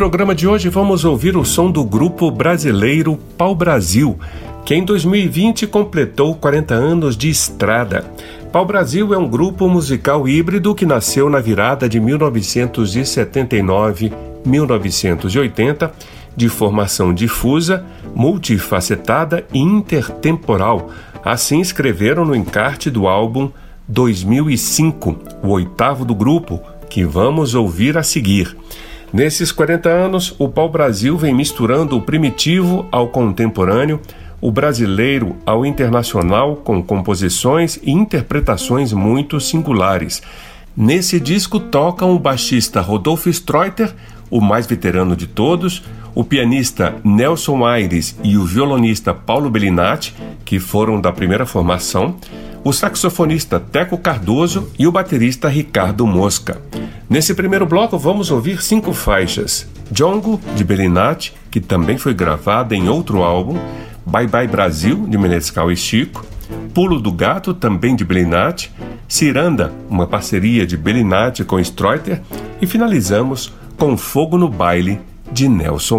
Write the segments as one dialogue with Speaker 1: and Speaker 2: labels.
Speaker 1: Programa de hoje vamos ouvir o som do grupo brasileiro Pau Brasil, que em 2020 completou 40 anos de estrada. Pau Brasil é um grupo musical híbrido que nasceu na virada de 1979-1980, de formação difusa, multifacetada e intertemporal. Assim escreveram no encarte do álbum 2005, o oitavo do grupo, que vamos ouvir a seguir. Nesses 40 anos, o pau-brasil vem misturando o primitivo ao contemporâneo, o brasileiro ao internacional, com composições e interpretações muito singulares. Nesse disco tocam o baixista Rodolfo Streuter, o mais veterano de todos, o pianista Nelson Aires e o violonista Paulo Bellinati, que foram da primeira formação, o saxofonista Teco Cardoso e o baterista Ricardo Mosca. Nesse primeiro bloco vamos ouvir cinco faixas: Jongo, de Belinati, que também foi gravada em outro álbum, Bye Bye Brasil, de Menescal e Chico, Pulo do Gato, também de Belinati, Ciranda, uma parceria de Belinati com Streuter, e finalizamos com Fogo no Baile, de Nelson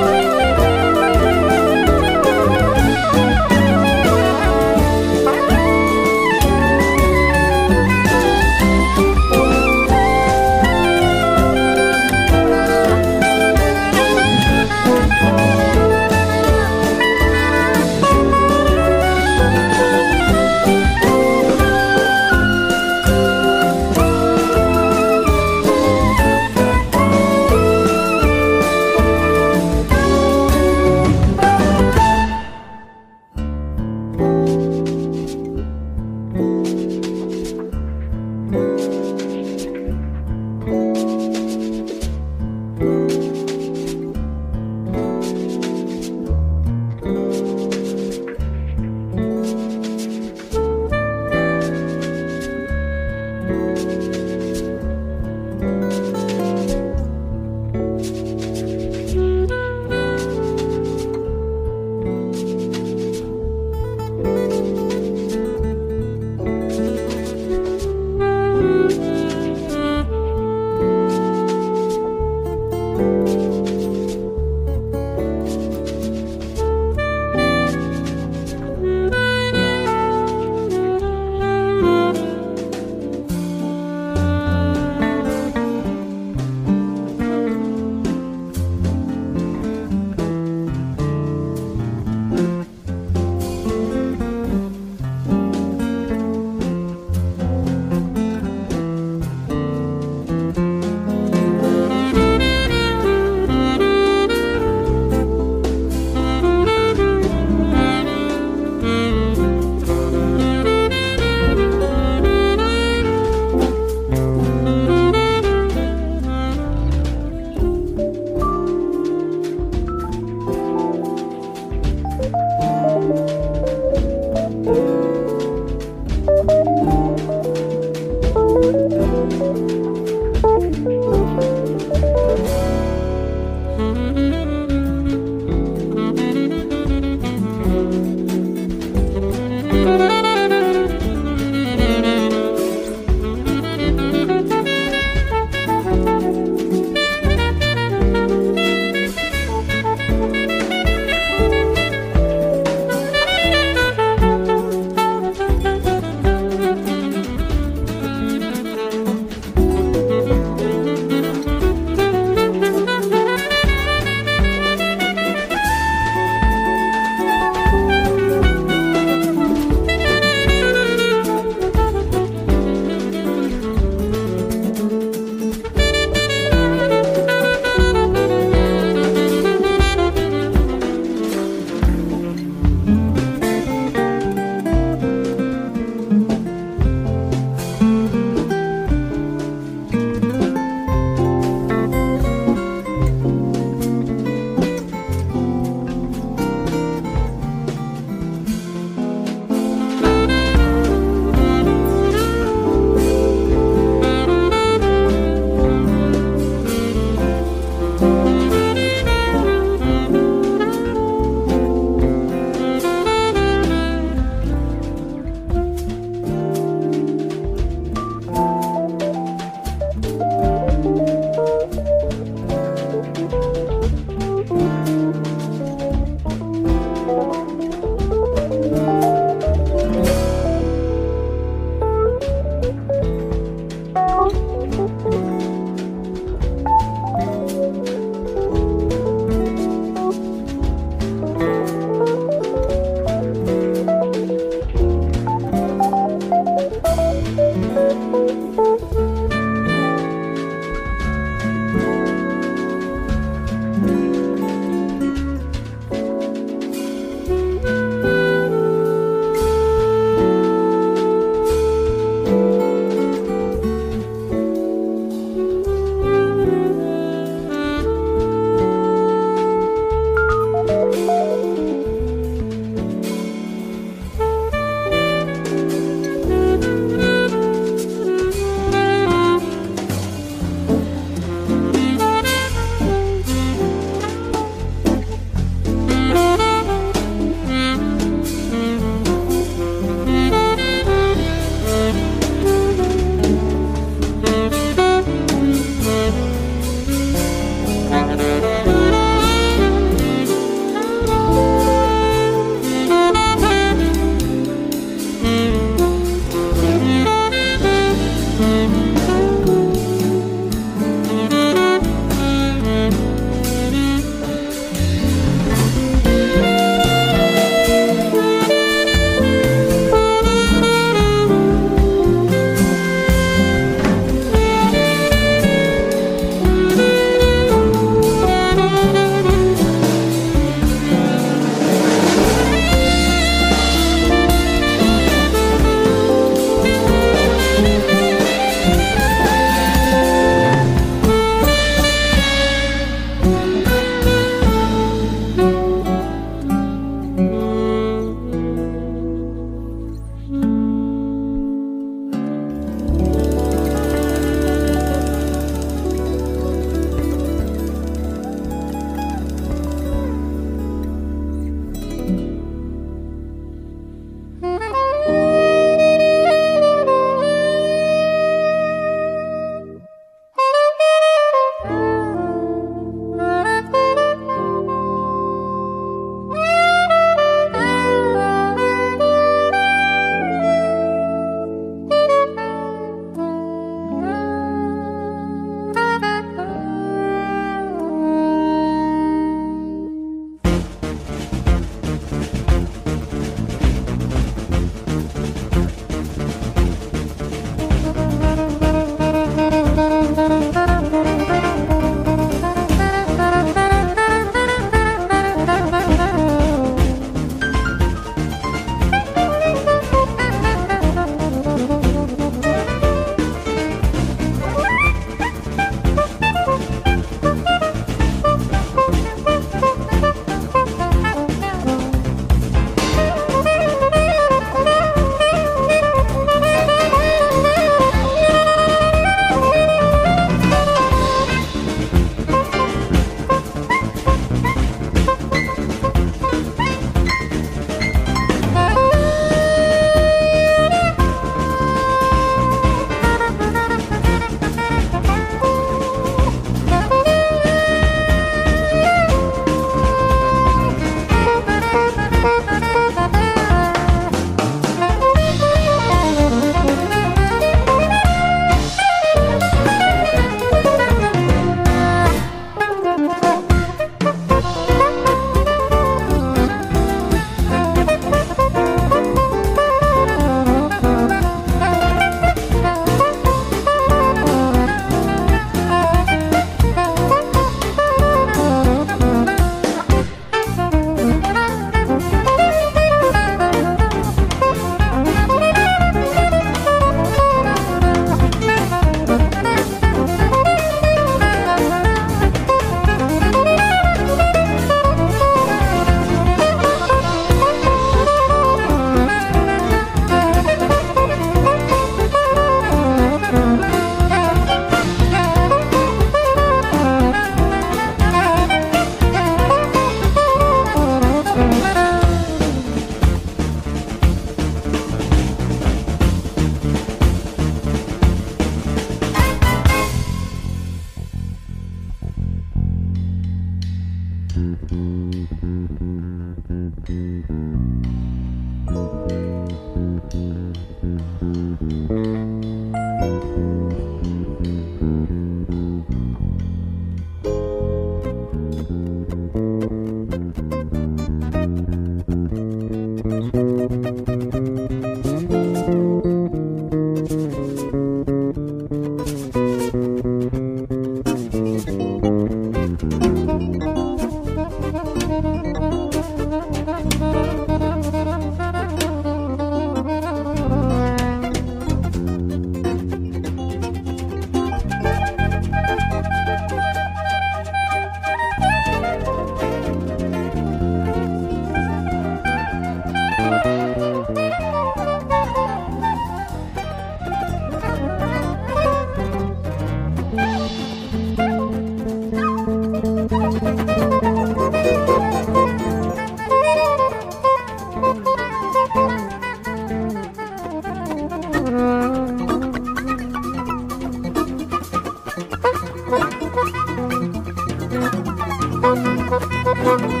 Speaker 1: Aires.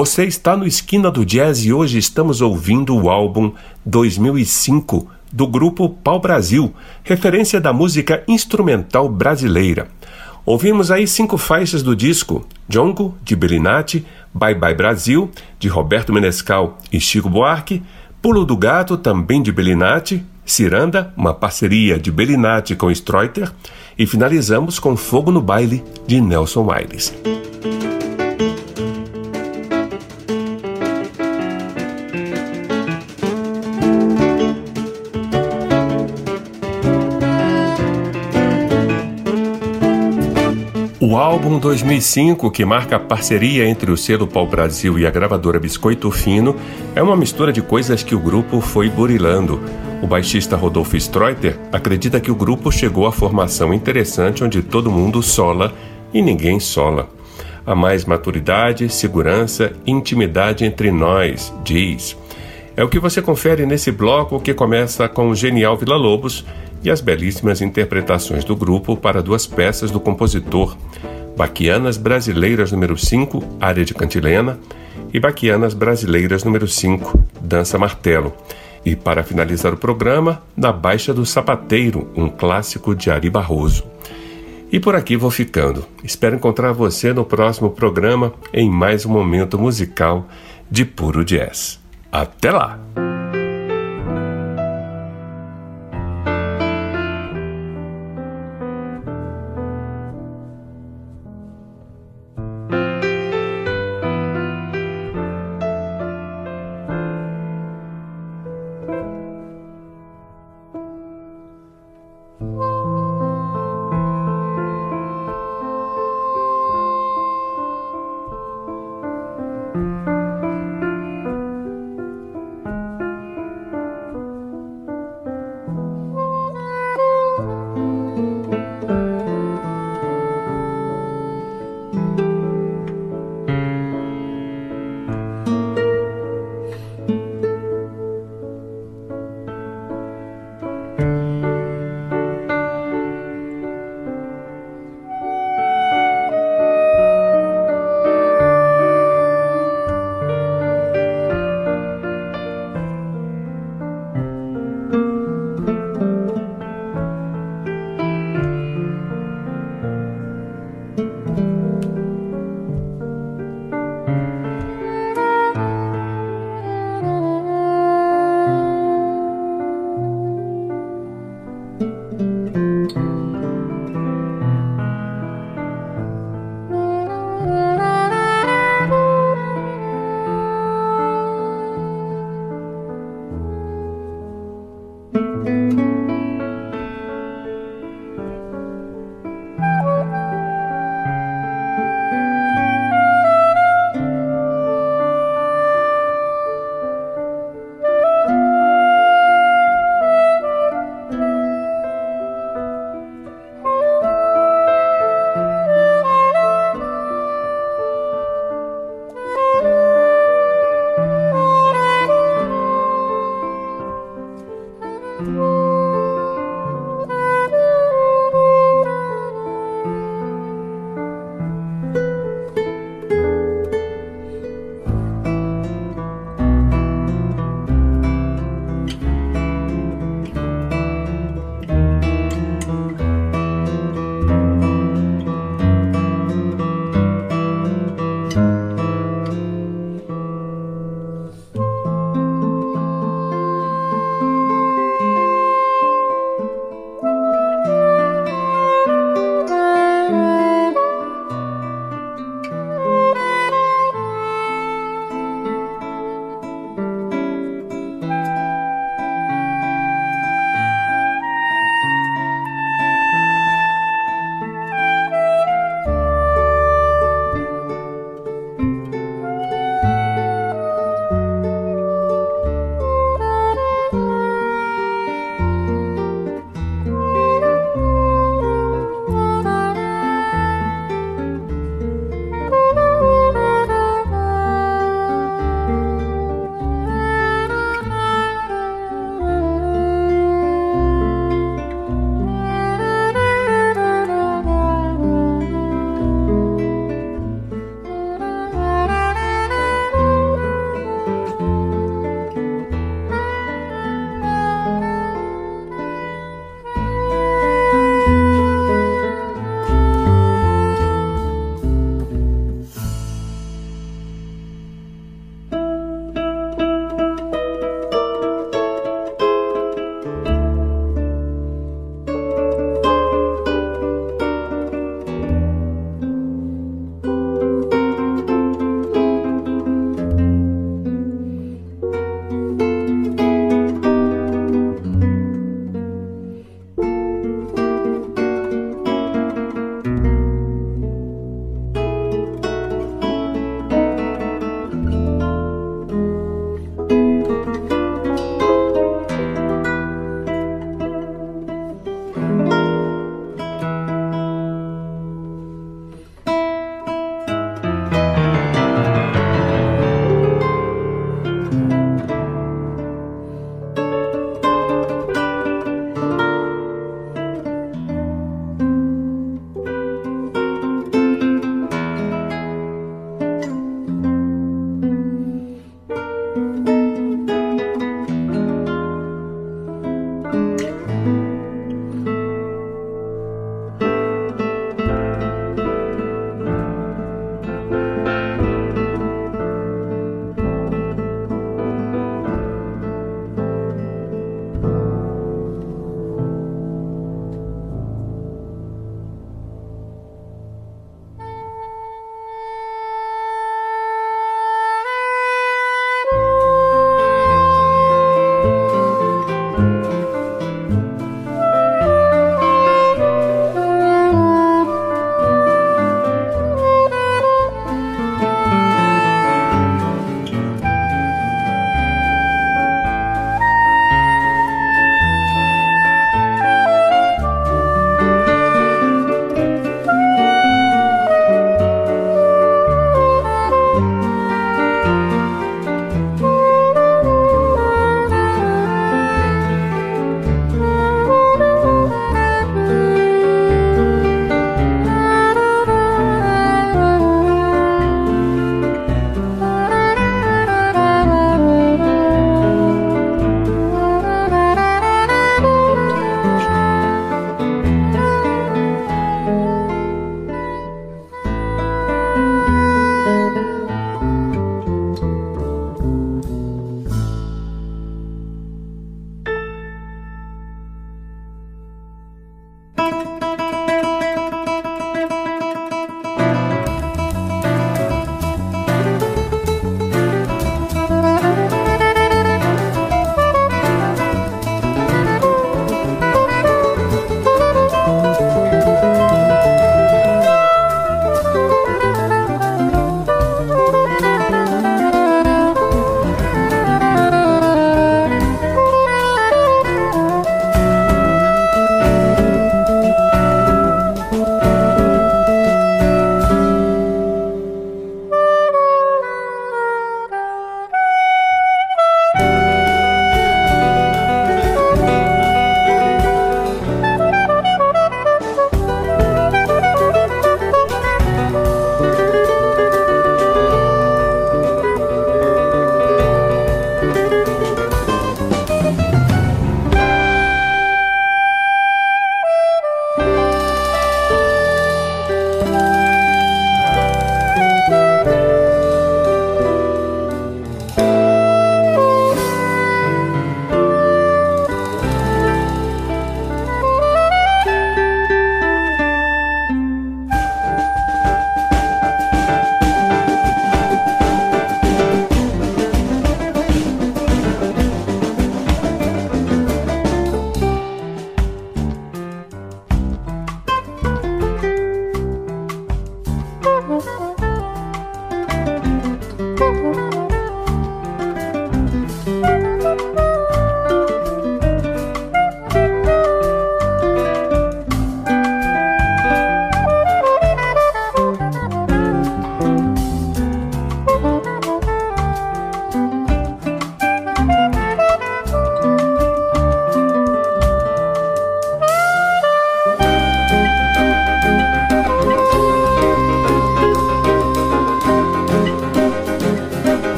Speaker 1: Você está no Esquina do Jazz e hoje estamos ouvindo o álbum 2005 do grupo Pau Brasil, referência da música instrumental brasileira. Ouvimos aí cinco faixas do disco: Jongo, de Belinati, Bye Bye Brasil, de Roberto Menescal e Chico Buarque, Pulo do Gato, também de Belinati, Ciranda, uma parceria de Belinati com Streuter, e finalizamos com Fogo no Baile, de Nelson Aires. Álbum 2005, que marca a parceria entre o selo Pau Brasil e a gravadora Biscoito Fino, é uma mistura de coisas que o grupo foi burilando. O baixista Rodolfo Streuter acredita que o grupo chegou à formação interessante onde todo mundo sola e ninguém sola. Há mais maturidade, segurança e intimidade entre nós, diz. É o que você confere nesse bloco que começa com o genial Vila Lobos e as belíssimas interpretações do grupo para duas peças do compositor Baquianas Brasileiras número 5, área de cantilena, e Baquianas Brasileiras número 5, dança martelo. E para finalizar o programa, Na Baixa do Sapateiro, um clássico de Ari Barroso. E por aqui vou ficando. Espero encontrar você no próximo programa em mais um momento musical de puro jazz. Até lá!